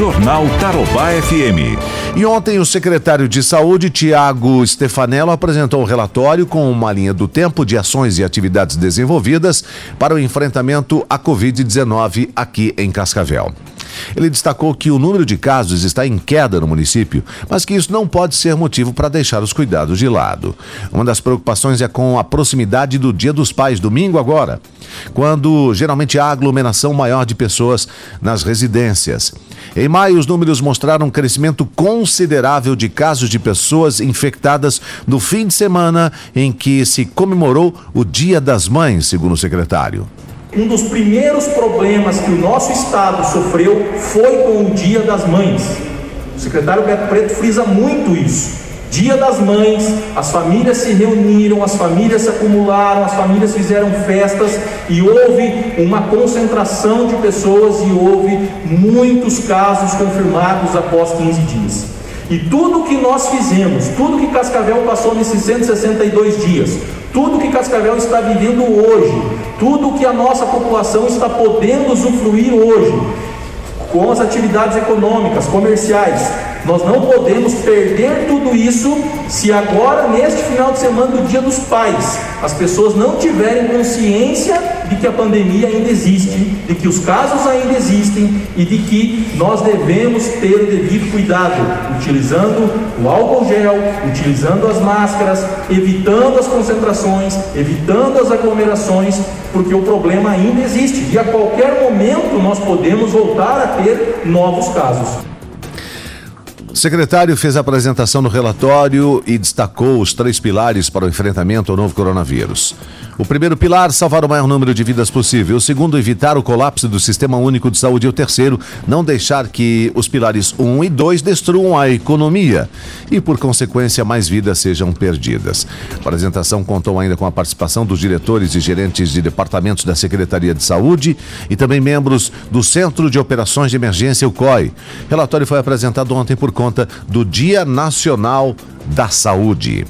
Jornal Tarobá FM. E ontem o secretário de Saúde, Tiago Stefanello, apresentou um relatório com uma linha do tempo de ações e atividades desenvolvidas para o enfrentamento à Covid-19 aqui em Cascavel. Ele destacou que o número de casos está em queda no município, mas que isso não pode ser motivo para deixar os cuidados de lado. Uma das preocupações é com a proximidade do Dia dos Pais, domingo agora, quando geralmente há aglomeração maior de pessoas nas residências. Em maio, os números mostraram um crescimento considerável de casos de pessoas infectadas no fim de semana em que se comemorou o Dia das Mães, segundo o secretário. Um dos primeiros problemas que o nosso Estado sofreu foi com o Dia das Mães. O secretário Beto Preto frisa muito isso. Dia das Mães, as famílias se reuniram, as famílias se acumularam, as famílias fizeram festas e houve uma concentração de pessoas e houve muitos casos confirmados após 15 dias. E tudo que nós fizemos, tudo que Cascavel passou nesses 162 dias, tudo que Cascavel está vivendo hoje, tudo que a nossa população está podendo usufruir hoje, com as atividades econômicas, comerciais, nós não podemos perder tudo isso se agora, neste final de semana do Dia dos Pais, as pessoas não tiverem consciência de que a pandemia ainda existe, de que os casos ainda existem e de que nós devemos ter o devido cuidado, utilizando o álcool gel, utilizando as máscaras, evitando as concentrações, evitando as aglomerações, porque o problema ainda existe. E a qualquer momento nós podemos voltar a ter novos casos. O secretário fez a apresentação no relatório e destacou os três pilares para o enfrentamento ao novo coronavírus. O primeiro pilar, salvar o maior número de vidas possível. O segundo, evitar o colapso do Sistema Único de Saúde. E o terceiro, não deixar que os pilares 1 um e 2 destruam a economia e, por consequência, mais vidas sejam perdidas. A apresentação contou ainda com a participação dos diretores e gerentes de departamentos da Secretaria de Saúde e também membros do Centro de Operações de Emergência, o COI. O relatório foi apresentado ontem por conta do Dia Nacional da Saúde.